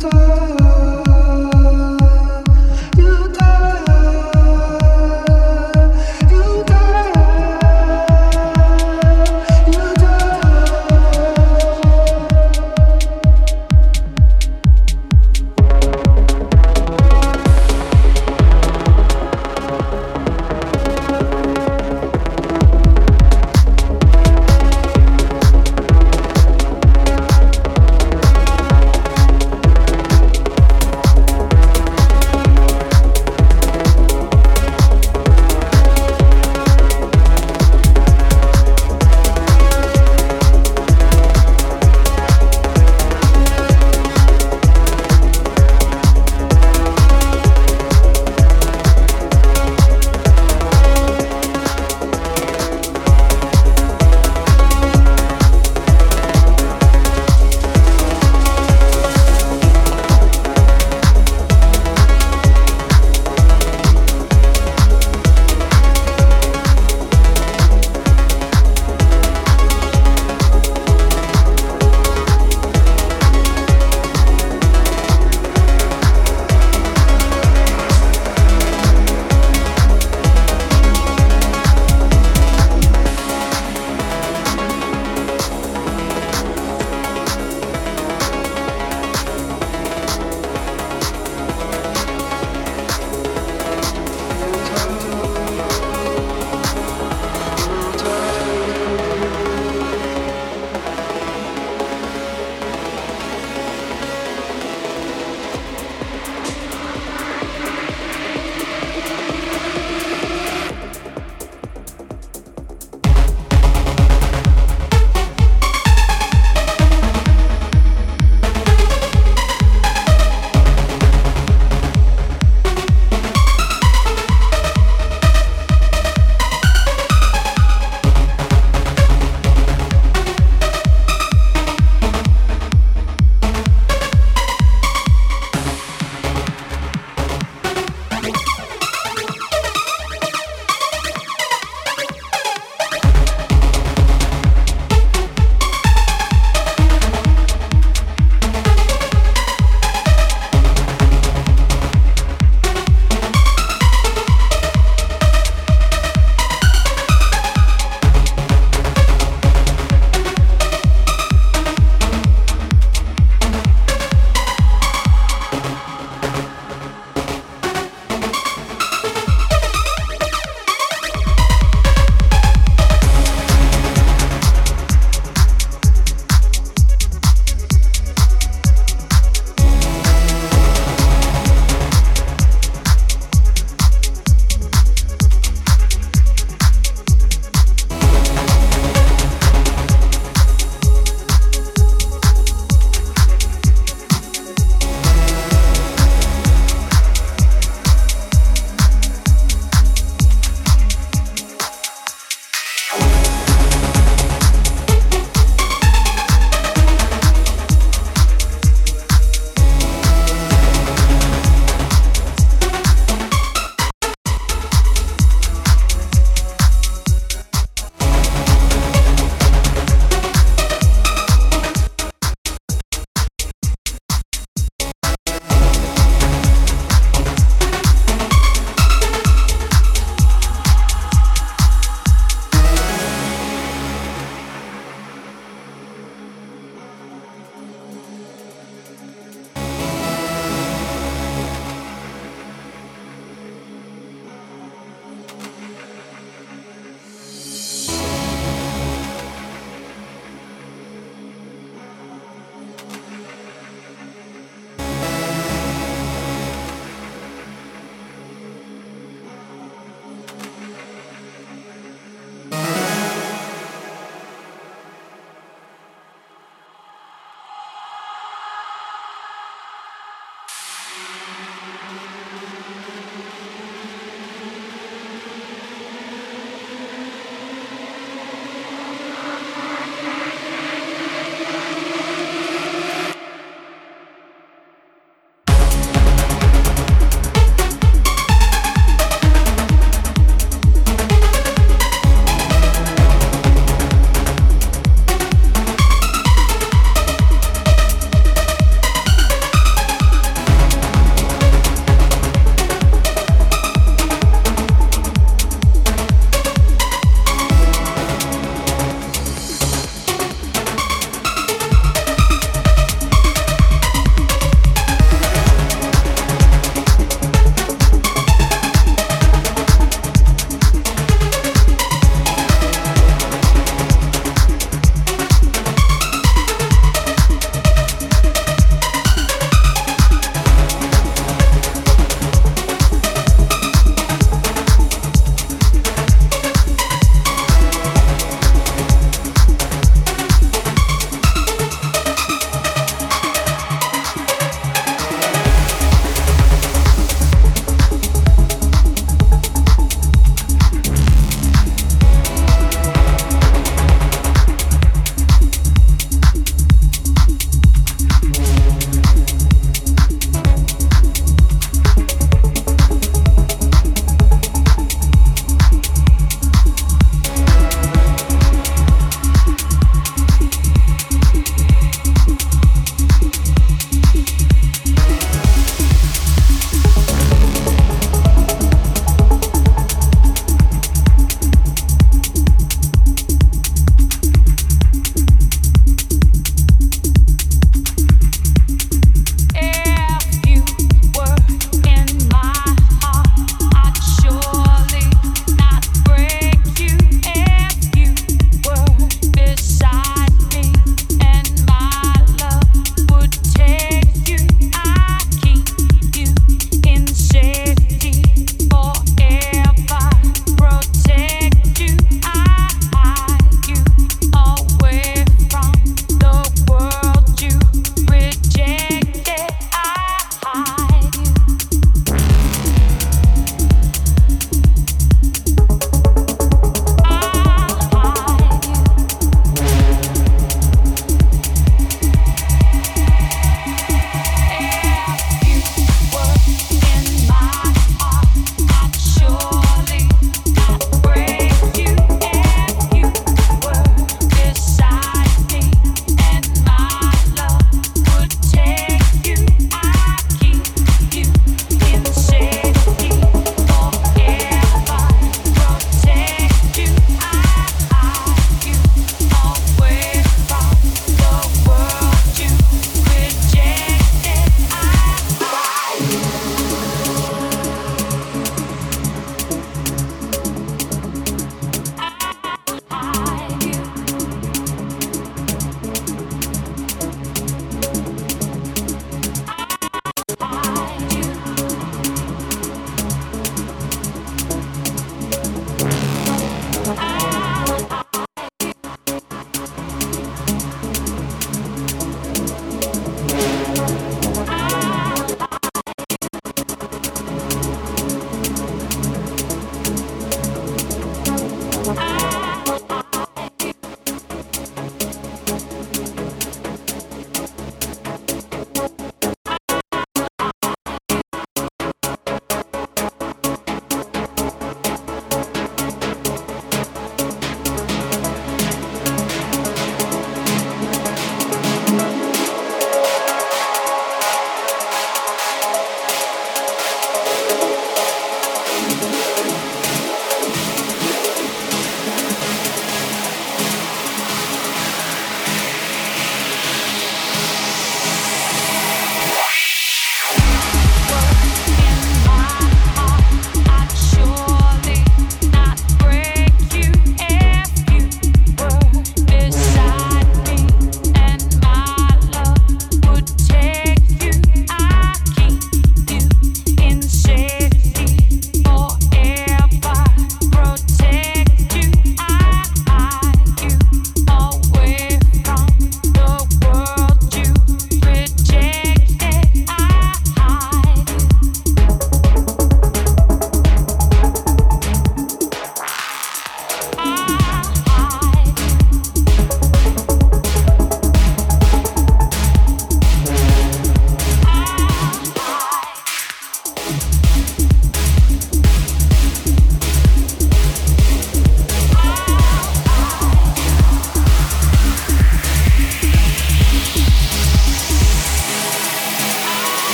time.